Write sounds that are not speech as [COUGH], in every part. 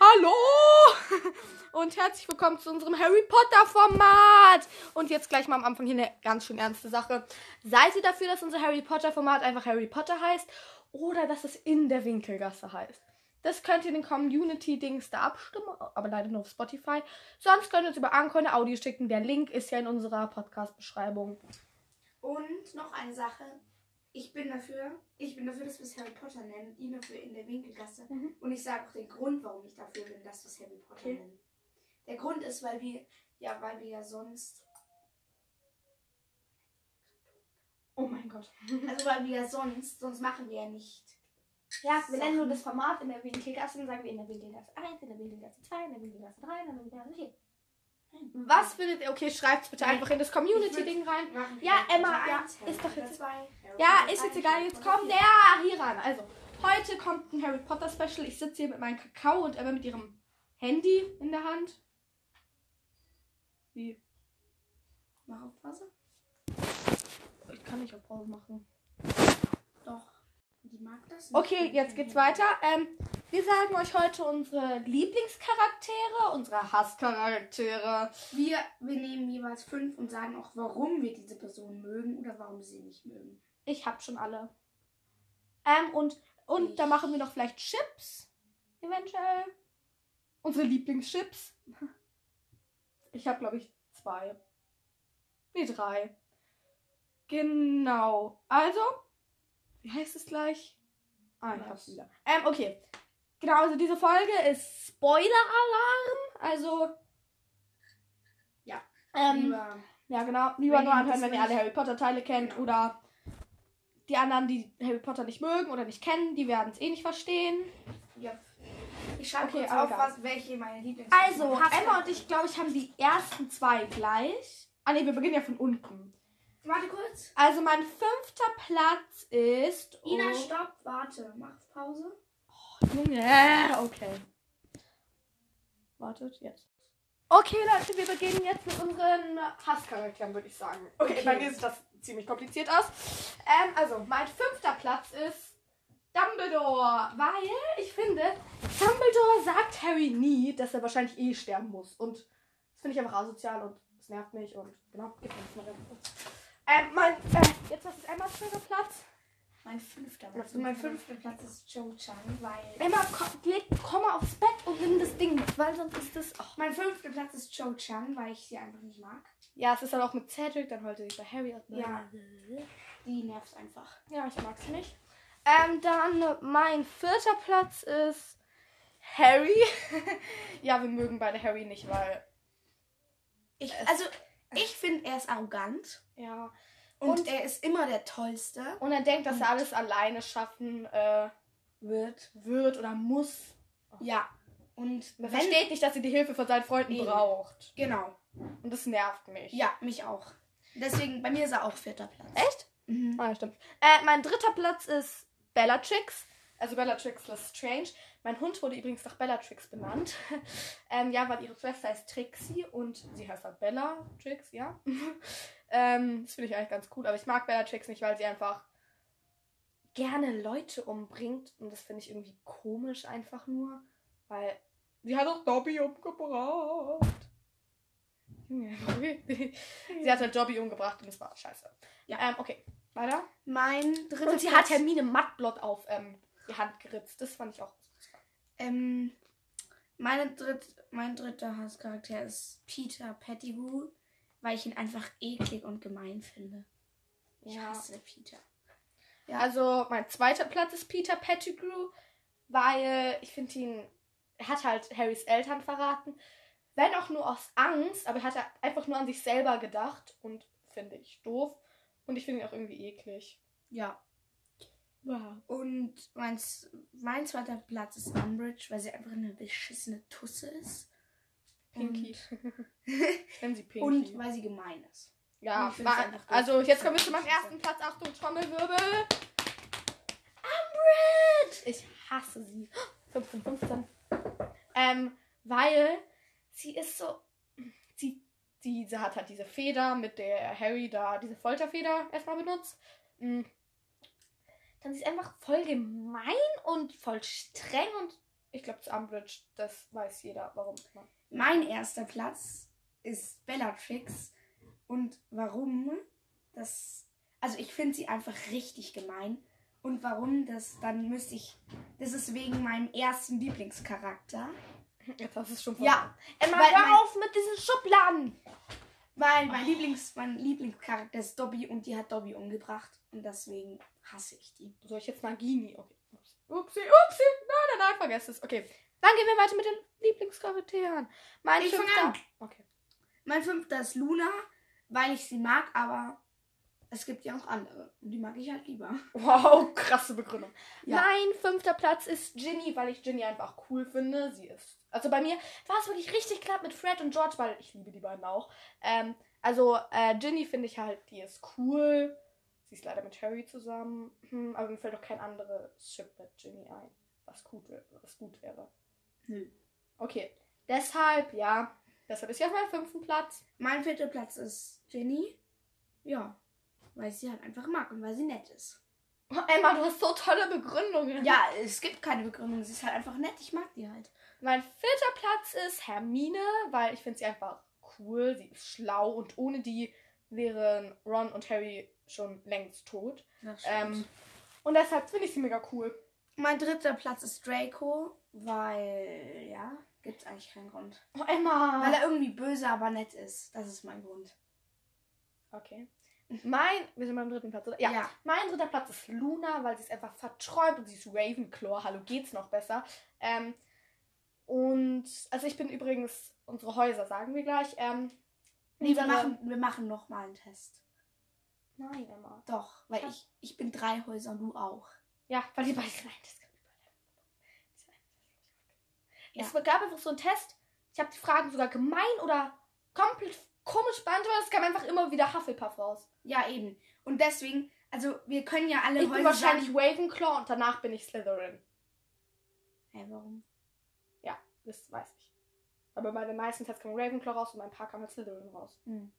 Hallo [LAUGHS] und herzlich willkommen zu unserem Harry Potter Format. Und jetzt gleich mal am Anfang hier eine ganz schön ernste Sache. Seid ihr dafür, dass unser Harry Potter Format einfach Harry Potter heißt oder dass es in der Winkelgasse heißt? Das könnt ihr in den Community-Dings da abstimmen, aber leider nur auf Spotify. Sonst könnt ihr uns über Anchor eine Audio schicken. Der Link ist ja in unserer Podcast-Beschreibung. Und noch eine Sache. Ich bin dafür, ich bin dafür, dass wir es Harry Potter nennen, ihn dafür in der Winkelgasse. Mhm. Und ich sage auch den Grund, warum ich dafür bin, dass wir es Harry Potter Okay. nennen. Der Grund ist, weil wir, ja, weil wir ja sonst, Oh mein Gott. [LAUGHS] also weil wir ja sonst, sonst machen wir ja nicht. Ja, wir nennen nur das Format in der Winkelgasse, dann sagen wir in der Winkelgasse 1, in der Winkelgasse 2, in der Winkelgasse 3, in der Winkelgasse 4. Was findet ihr? Okay, schreibt es bitte einfach in das Community-Ding rein. Ja, Emma, Potter ja, 1, Harry ist doch jetzt- 2, Harry Ja, ist 3, jetzt egal, jetzt kommt 4. der hier ran. Also, heute kommt ein Harry Potter Special. Ich sitze hier mit meinem Kakao und Emma mit ihrem Handy in der Hand. Wie? Mach auf Pause. Ich kann nicht auf Pause machen. Die mag das. nicht. Okay, jetzt geht's weiter. Ähm, wir sagen euch heute unsere Lieblingscharaktere, unsere Hasscharaktere. Wir, wir nehmen jeweils fünf und sagen auch, warum wir diese Person mögen oder warum sie nicht mögen. Ich hab schon alle. Ähm, und, und Ich- da machen wir noch vielleicht Chips. Eventuell. Unsere Lieblingschips. [LAUGHS] Ich habe, glaube ich, zwei. Nee, drei. Genau. Also, wie heißt es gleich? Ah, ich hab's wieder. Ähm, okay. Genau, also diese Folge ist Spoiler-Alarm. Also. Ja. Ähm, Lieber ja, genau. Lieber nur anhören, wenn ihr alle Harry Potter Teile kennt Genau. oder die anderen, die Harry Potter nicht mögen oder nicht kennen, die werden es eh nicht verstehen. Ja. Ich schreibe Okay, kurz auf, egal. was, welche meine Lieblings Also, Emma und ich, glaube ich, haben die ersten zwei gleich. Ah ne, wir beginnen ja von unten. Warte kurz. Also mein fünfter Platz ist. Ina, oh, stopp, warte. Mach Pause. Junge, okay. Wartet, jetzt. Okay, Leute, wir beginnen jetzt mit unseren Hasscharakteren, würde ich sagen. Okay, Okay. bei mir sieht das ziemlich kompliziert aus. Ähm, also, mein fünfter Platz ist Dumbledore, weil ich finde, Dumbledore sagt Harry nie, dass er wahrscheinlich eh sterben muss. Und das finde ich einfach asozial und es nervt mich und genau, gib mir das mal. Ähm, mein, äh, jetzt was ist Emmas fünfter Platz? Mein fünfter Platz. Mein fünfter Platz ist Joe Chang, weil. Emma, komm, leg, komm mal aufs Bett und nimm das Ding mit, weil sonst ist das. ach. Mein fünfter Platz ist Joe Chang, weil ich sie einfach nicht mag. Ja, es ist dann auch mit Cedric, dann heute bei Harry. und- Ja. Die nervt einfach. Ja, ich mag sie nicht. Ähm, dann mein vierter Platz ist Harry. [LAUGHS] ja, wir mögen beide Harry nicht, weil. Ich, also, ich finde, er ist arrogant. Ja. Und, Und- er ist immer der Tollste. Und er denkt, dass er alles alleine schaffen äh, Wird. wird oder muss. Ja. Und Er wenn. versteht nicht, dass er die Hilfe von seinen Freunden Nee. braucht. Genau. Und das nervt mich. Ja, mich auch. Deswegen, bei mir ist er auch vierter Platz. Echt? Mhm. Ah, ja, stimmt. Äh, mein dritter Platz ist Bellatrix. Also Bellatrix Lestrange. Mein Hund wurde übrigens nach Bellatrix benannt. [LAUGHS] ähm, ja, weil ihre Schwester heißt Trixie und sie heißt halt Bellatrix, ja. [LAUGHS] ähm, das finde ich eigentlich ganz cool. Aber ich mag Bellatrix nicht, weil sie einfach gerne Leute umbringt. Und das finde ich irgendwie komisch einfach nur. Weil sie hat auch Dobby umgebracht. [LAUGHS] Sie hat halt Dobby umgebracht und das war scheiße. Ja, ähm, okay. Weiter. Mein dritter Und sie Platz. hat Hermine Mattblott auf ähm, die Hand geritzt. Das fand ich auch. Ähm, meine dritt, mein dritter Hasscharakter ist Peter Pettigrew, weil ich ihn einfach eklig und gemein finde. Ich Ja. hasse Peter. Ja. Also mein zweiter Platz ist Peter Pettigrew, weil ich finde ihn, er hat halt Harrys Eltern verraten. Wenn auch nur aus Angst, aber er hat einfach nur an sich selber gedacht und finde ich doof. Und ich finde ihn auch irgendwie eklig. Ja. Wow. Und mein, mein zweiter Platz ist Umbridge, weil sie einfach eine beschissene Tusse ist. Pinky. [LAUGHS] Ich nenne sie Pinky. Und weil sie gemein ist. ja, doof. also jetzt kommen wir zu meinem ersten Platz. Achtung, Trommelwirbel. Umbridge! Ich hasse sie. [GASPS] 15, 15. Ähm, weil sie ist so. Sie, diese hat halt diese Feder, mit der Harry da diese Folterfeder erstmal benutzt. Mm. Dann sie ist einfach voll gemein und voll streng und Ich glaube, das Umbridge, das weiß jeder, warum. Mein erster Platz ist Bellatrix. Und warum? Das. Also ich finde sie einfach richtig gemein. Und warum? Das dann müsste ich. Das ist wegen meinem ersten Lieblingscharakter. Jetzt hast du es schon Ja, Emma, weil mein- hör auf mit diesen Schubladen! Weil mein Lieblings, mein Lieblingscharakter ist Dobby und die hat Dobby umgebracht. Und deswegen hasse ich die. Soll ich jetzt Nagini? Okay. Ups. Upsi, upsi. Nein, nein, nein, vergesst es. Okay. Dann gehen wir weiter mit den Lieblingscharakteren. Mein Ich fünfter. an. Okay. Mein fünfter ist Luna, weil ich sie mag, aber es gibt ja auch andere. Und die mag ich halt lieber. Wow, krasse Begründung. Ja. Mein fünfter Platz ist Ginny, weil ich Ginny einfach cool finde. Sie ist. Also bei mir war es wirklich richtig knapp mit Fred und George, weil ich liebe die beiden auch. Ähm, also äh, Ginny finde ich halt, die ist cool. Sie ist leider mit Harry zusammen. Hm, aber mir fällt auch kein anderes Chip mit Ginny ein, was gut, wär- was gut wäre. Nö. Okay. Deshalb, ja. Deshalb ist sie auf meinem fünften Platz. Mein vierter Platz ist Jenny. Ja, weil ich sie halt einfach mag und weil sie nett ist. Oh, Emma, du hast so tolle Begründungen. Ja, es gibt keine Begründung. Sie ist halt einfach nett. Ich mag die halt. Mein vierter Platz ist Hermine, weil ich finde sie einfach cool. Sie ist schlau und ohne die wären Ron und Harry schon längst tot. Ähm, und deshalb finde ich sie mega cool. mein dritter Platz ist Draco, weil, ja, gibt's eigentlich keinen Grund. Oh, Emma! Weil er irgendwie böse, aber nett ist. Das ist mein Grund. okay. Mein, wir sind beim dritten Platz, oder? Ja. Ja. Mein dritter Platz ist Luna, weil sie ist einfach verträumt und sie ist Ravenclaw. Hallo, geht's noch besser? Ähm, und, also ich bin übrigens, unsere Häuser sagen wir gleich. Ähm, Nee, wir machen, wir machen nochmal einen Test. Nein, Emma. Doch, weil Ja. ich, ich bin drei Häuser und du auch. Ja, weil die beiden nein, das kann Ja. Es gab einfach so einen Test. Ich habe die Fragen sogar gemein oder komplett komisch beantwortet. Es kam einfach immer wieder Hufflepuff raus. Ja, eben. Und deswegen, also wir können ja alle Ich bin Häuser wahrscheinlich sagen. Ravenclaw und danach bin ich Slytherin. Hä, warum? Ja, das weiß ich. Aber bei den meisten Tests kam Ravenclaw raus und bei ein paar kam halt Slytherin raus. Hm.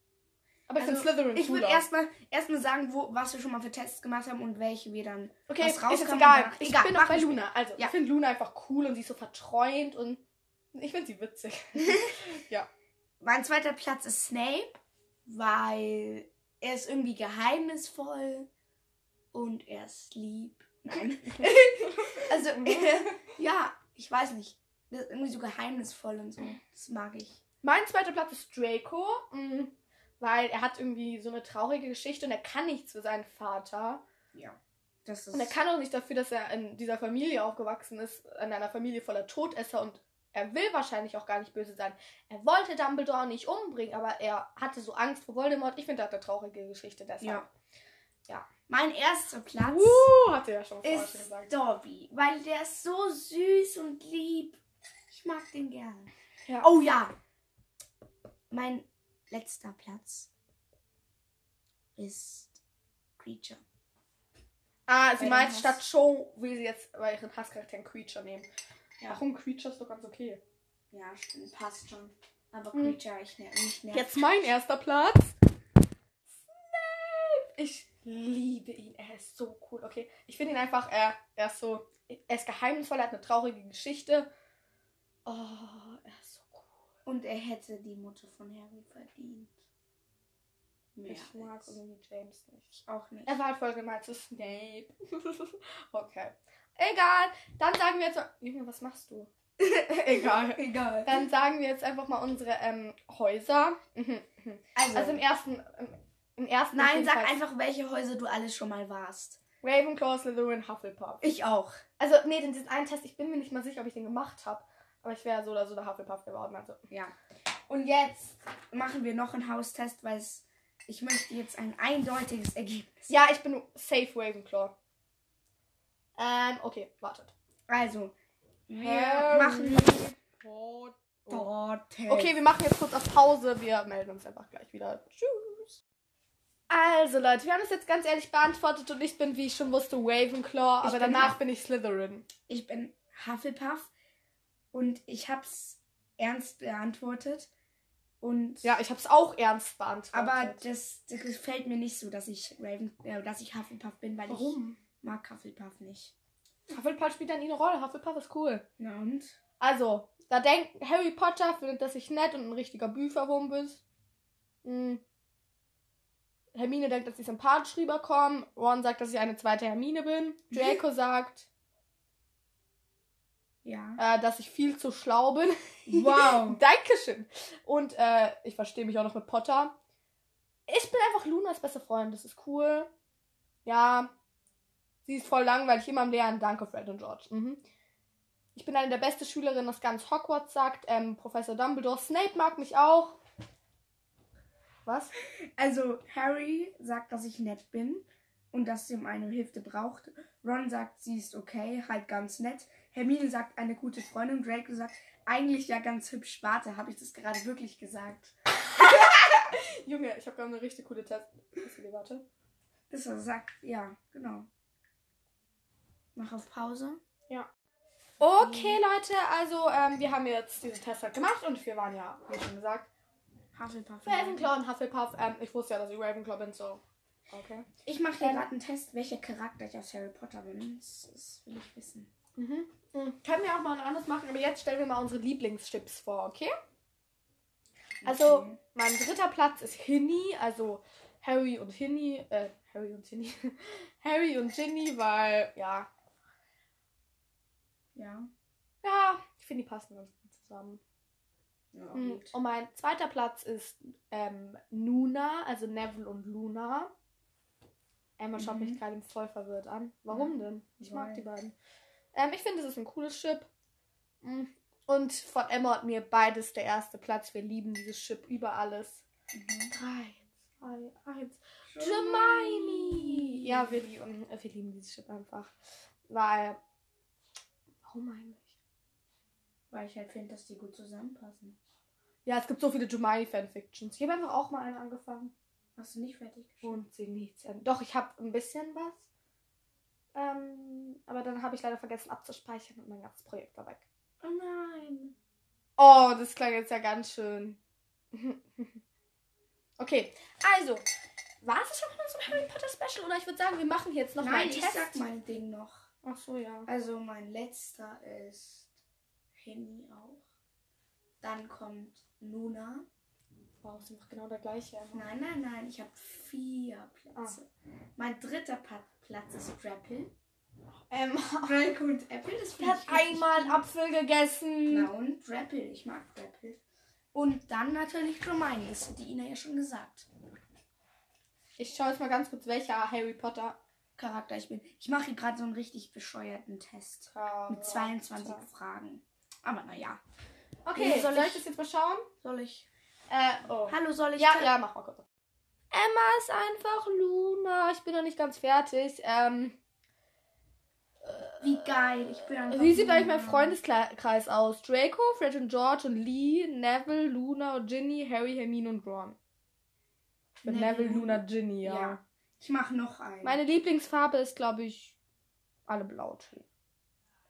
Aber ich Also, finde Slytherin Ich würde erstmal erstmal sagen, wo, was wir schon mal für Tests gemacht haben und welche wir dann. Okay, was ist rauskam jetzt egal. danach- Ich Egal, bin machen bei Luna. Also, Ja. ich finde Luna einfach cool und sie ist so verträumt und ich finde sie witzig. [LAUGHS] ja. Mein zweiter Platz ist Snape, weil er ist irgendwie geheimnisvoll und er ist lieb. Nein. [LAUGHS] also, äh, [LAUGHS] ja, ich weiß nicht. Das ist irgendwie so geheimnisvoll und so. Das mag ich. Mein zweiter Platz ist Draco, mh, weil er hat irgendwie so eine traurige Geschichte und er kann nichts für seinen Vater. Ja. Das ist. Und er kann auch nicht dafür, dass er in dieser Familie aufgewachsen ist, in einer Familie voller Todesser und er will wahrscheinlich auch gar nicht böse sein. Er wollte Dumbledore nicht umbringen, aber er hatte so Angst vor Voldemort. Ich finde, er hat eine traurige Geschichte deshalb. Ja. Mein erster Platz Uh, hat er ja schon ist gesagt. Dobby, weil der ist so süß und lieb. Ich mag den gern. Ja. Oh ja. Mein letzter Platz ist Creature. Ah, sie meint, Hass- statt Show will sie jetzt bei ihren Hasscharakteren Creature nehmen. Ja. Warum Creature ist doch ganz okay. Ja, stimmt, passt schon. Aber Hm. Creature, ich ne nicht nervt. Jetzt mein erster Platz. Snape. Ich liebe ihn. Er ist so cool. Okay, ich finde ihn einfach, er, er ist so, er ist geheimnisvoll, er hat eine traurige Geschichte. Oh, er ist. Und er hätte die Mutter von Harry verdient. Mehr Ich mag als- irgendwie James nicht. ich auch nicht. Er war halt voll gemeint zu Snape. [LAUGHS] okay. Egal. Dann sagen wir jetzt. Junge, was machst du? [LAUGHS] Egal. Egal. Dann sagen wir jetzt einfach mal unsere ähm, Häuser. Mhm, mhm. Also, Also im ersten. Im, im ersten. nein, sag einfach, welche Häuser du alles schon mal warst. Ravenclaw, Slytherin, Hufflepuff. Ich auch. Also, nee, den diesen einen Test, ich bin mir nicht mal sicher, ob ich den gemacht habe. Aber ich wäre so oder so der Hufflepuff geworden. Also. Ja. Und jetzt machen wir noch einen Haustest, weil ich möchte jetzt ein eindeutiges Ergebnis. Ja, ich bin safe Ravenclaw. Ähm, okay, wartet. Also, wir Harry machen Potter. Okay, wir machen jetzt kurz auf Pause. Wir melden uns einfach gleich wieder. Tschüss. Also Leute, wir haben es jetzt ganz ehrlich beantwortet und ich bin, wie ich schon wusste, Ravenclaw, Ich aber danach Huff- bin ich Slytherin. Ich bin Hufflepuff und ich hab's ernst beantwortet. Und Ja, ich habe es auch ernst beantwortet. aber das, das gefällt mir nicht so, dass ich Raven, äh, dass ich Hufflepuff bin, weil warum? ich mag Hufflepuff nicht. Hufflepuff spielt dann eine Rolle. Hufflepuff ist cool. Na und? Also, da denkt Harry Potter findet, dass ich nett und ein richtiger Büferwurm bin. Hm. Hermine denkt, dass ich sympathisch rüberkomme. Ron sagt, dass ich eine zweite Hermine bin. Draco sagt, Ja. äh, dass ich viel zu schlau bin. [LAUGHS] Wow. Dankeschön. Und äh, ich verstehe mich auch noch mit Potter. Ich bin einfach Lunas beste Freund. Das ist cool. Ja. Sie ist voll langweilig, immer am Lernen. Danke, Fred und George. Mhm. Ich bin eine der besten Schülerinnen, das ganz Hogwarts sagt. Ähm, Professor Dumbledore. Snape mag mich auch. Was? Also, Harry sagt, dass ich nett bin und dass sie um eine Hilfe braucht. Ron sagt, sie ist okay, halt ganz nett. Hermine sagt, eine gute Freundin. Draco sagt, eigentlich ja ganz hübsch. Warte, habe ich das gerade wirklich gesagt? [LAUGHS] Junge, ich habe gerade eine richtig coole Test. Warte. Das er sagt, ja, genau. Mach auf Pause. Okay, Leute, also ähm, wir haben jetzt diese Tests halt gemacht und wir waren ja, wie schon gesagt, Hufflepuff. Ravenclaw und Hufflepuff. Ähm, ich wusste ja, dass ich Ravenclaw bin, so. Okay. Ich mache hier Ähm, gerade einen Test, welcher Charakter ich aus Harry Potter bin. Das, das will ich wissen. Mhm. Mhm. Können wir auch mal ein anderes machen, aber jetzt stellen wir mal unsere Lieblingschips vor, okay? Also, Okay. mein dritter Platz ist Hinny, also Harry und Hinny, äh, Harry und Hinny. [LAUGHS] Harry und Ginny, weil, ja, Ja. ja, ich finde, die passen ganz gut zusammen. Ja, Mhm. Und mein zweiter Platz ist ähm, Nuna, also Neville und Luna. Emma schaut Mhm. mich gerade voll verwirrt an. Warum denn? Ich mag die beiden. Ähm, ich finde, das ist ein cooles Chip. Mhm. Und von Emma und mir beides der erste Platz. Wir lieben dieses Chip über alles. Mhm. Drei, zwei, eins. Hermione! Ja, wir lieben, äh, wir lieben dieses Chip einfach. Weil. Warum eigentlich? Weil ich halt finde, dass die gut zusammenpassen. Ja, es gibt so viele Hermione-Fanfictions. Ich habe einfach auch mal einen angefangen. Hast du nicht fertig geschrieben? Und sie nichts. Doch, ich habe ein bisschen was. Ähm, aber dann habe ich leider vergessen abzuspeichern und mein ganzes Projekt war weg. Oh nein. Oh, das klang jetzt ja ganz schön. [LAUGHS] okay, also, war es schon mal so ein Harry Potter Special? Oder ich würde sagen, wir machen jetzt noch mal Nein, einen ich Test. sag mein Ding noch. Ach so, ja. Also mein letzter ist Henny auch. Dann kommt Luna. Wow, ist einfach genau der gleiche. Nein, nein, nein, ich habe vier Plätze. Mein dritter Platz ist Drapple. Ähm, [LAUGHS] Draco und Apple, das er hat einmal einen. Apfel gegessen. Genau, und Drapple, ich mag Drapple. Und dann natürlich Hermione, das hat die Ina ja schon gesagt. Ich schaue jetzt mal ganz kurz, welcher Harry Potter Charakter ich bin. Ich mache hier gerade so einen richtig bescheuerten Test. Mit 22 Fragen. Aber naja. Okay, Soll soll, ich- ich das jetzt mal schauen? Soll ich. Äh, oh. Hallo, soll ich. Ja, ja, mach mal kurz. Emma ist einfach Luna. Ich bin noch nicht ganz fertig. Ähm, Wie geil. Ich bin einfach. wie sieht eigentlich mein Freundeskreis aus? Draco, Fred und George und Lee, Neville, Luna und Ginny, Harry, Hermine und Ron. Bin Neville, Neville, Luna, Ginny, ja. Ja. Ich mache noch einen. Meine Lieblingsfarbe ist, glaube ich, alle blau.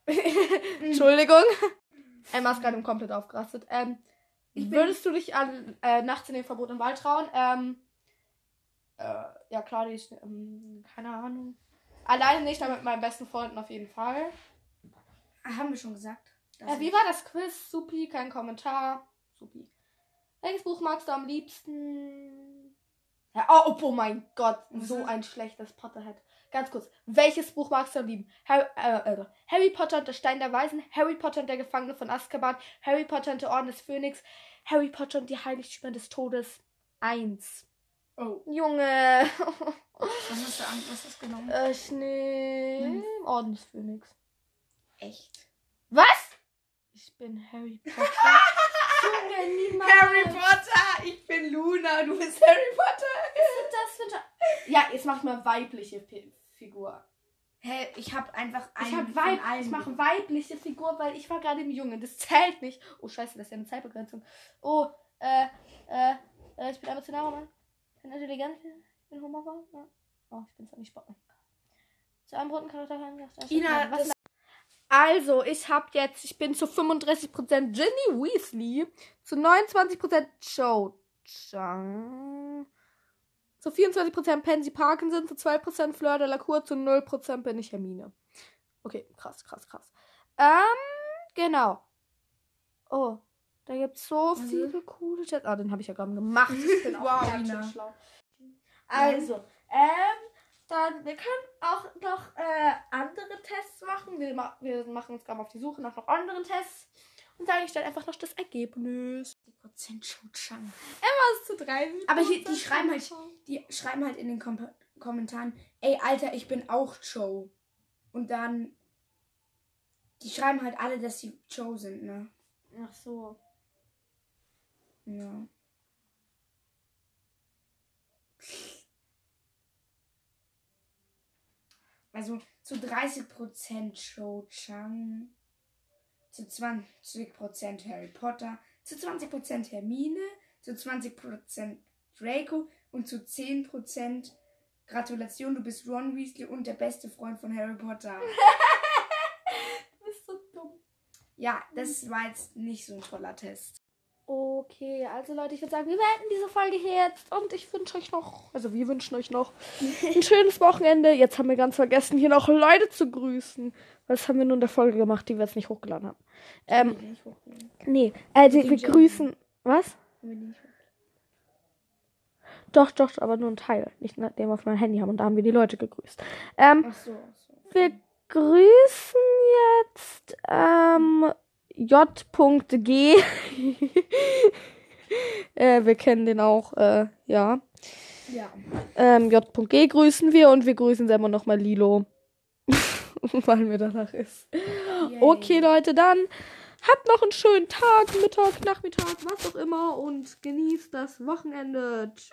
[LAUGHS] Entschuldigung. Emma ist gerade komplett aufgerastet. Ähm, würdest du dich an, äh, nachts in den verbotenen Wald trauen? Ähm, äh, ja, klar, die ist, ähm, keine Ahnung. Alleine nicht, aber mit meinen besten Freunden auf jeden Fall. Haben wir schon gesagt. Äh, wie war das Quiz? Supi, kein Kommentar. Supi. Welches Buch magst du am liebsten? Ja, oh, oh mein Gott, so ein schlechtes Potterhead. Ganz kurz, welches Buch magst du am liebsten? Harry, äh, äh, Harry Potter und der Stein der Weisen, Harry Potter und der Gefangene von Azkaban, Harry Potter und der Orden des Phönix, Harry Potter und die Heiligtümer des Todes 1. Oh, Junge. was hast du an? Was hast du genommen? äh, Schnee. Hm. Orden des Phönix. Echt? Was? Ich bin Harry Potter. [LAUGHS] Junge, niemals. Potter! Ich bin Luna, du bist Harry Potter! das für Ja, jetzt mach ich mal weibliche P Figur. Hä, ich hab einfach Ich, einen hab von Weib allen ich mache weibliche Figur, weil ich war gerade im Junge. Das zählt nicht. Oh, scheiße, das ist ja eine Zeitbegrenzung. Oh, äh, äh, äh ich bin emotional, Mann. Ich bin intelligent, ich bin humorvoll. Ja. Oh, ich bin zwar nicht Spock. Zu einem roten Charakter kann ich das Ina, Was also, ich habe jetzt, ich bin zu 35% Ginny Weasley, zu 29% Cho Chang, zu 24% Pansy Parkinson, zu 2% Fleur de la Cour, zu 0% bin ich Hermine. Okay, krass, krass, krass. Ähm, genau. Oh, da gibt's so Mhm. viele coole Tests. Ah, den habe ich ja gerade gemacht. Ich bin [LAUGHS] auch Wow, ganz schön Ina. schlau. Also, ähm, dann, wir können auch noch äh, andere Tests machen. Wir, ma wir machen uns gerade auf die Suche nach noch anderen Tests. Und sage ich dann einfach noch das Ergebnis. Die Prozent Cho-Chang. Was zu drei. Aber hier, die schreiben halt, die schreiben halt in den Kom Kommentaren, ey Alter, ich bin auch Joe. Und dann, die schreiben halt alle, dass sie Joe sind, ne? Ach so. Ja. Also zu 30% Cho Chang, zu 20% Harry Potter, zu 20% Hermine, zu 20% Draco und zu 10% Gratulation, du bist Ron Weasley und der beste Freund von Harry Potter. [LAUGHS] Du bist so dumm. Ja, das war jetzt nicht so ein toller Test. Okay, also Leute, ich würde sagen, wir beenden diese Folge hier jetzt und ich wünsche euch noch, also wir wünschen euch noch [LAUGHS] ein schönes Wochenende. Jetzt haben wir ganz vergessen, hier noch Leute zu grüßen. Das haben wir nur in der Folge gemacht, die wir jetzt nicht hochgeladen haben. Ähm, nee, also wir grüßen, was? Doch, doch, aber nur ein Teil. Nicht nachdem wir auf mein Handy haben und da haben wir die Leute gegrüßt. Ähm, Ach so, ach so. wir grüßen jetzt ähm, J.G. [LAUGHS] äh, wir kennen den auch, äh, ja. Ja. Ähm, J.G. grüßen wir und wir grüßen selber nochmal Lilo. [LAUGHS] Weil mir danach ist. Yay. Okay, Leute, dann habt noch einen schönen Tag, Mittag, Nachmittag, was auch immer und genießt das Wochenende. Tschüss.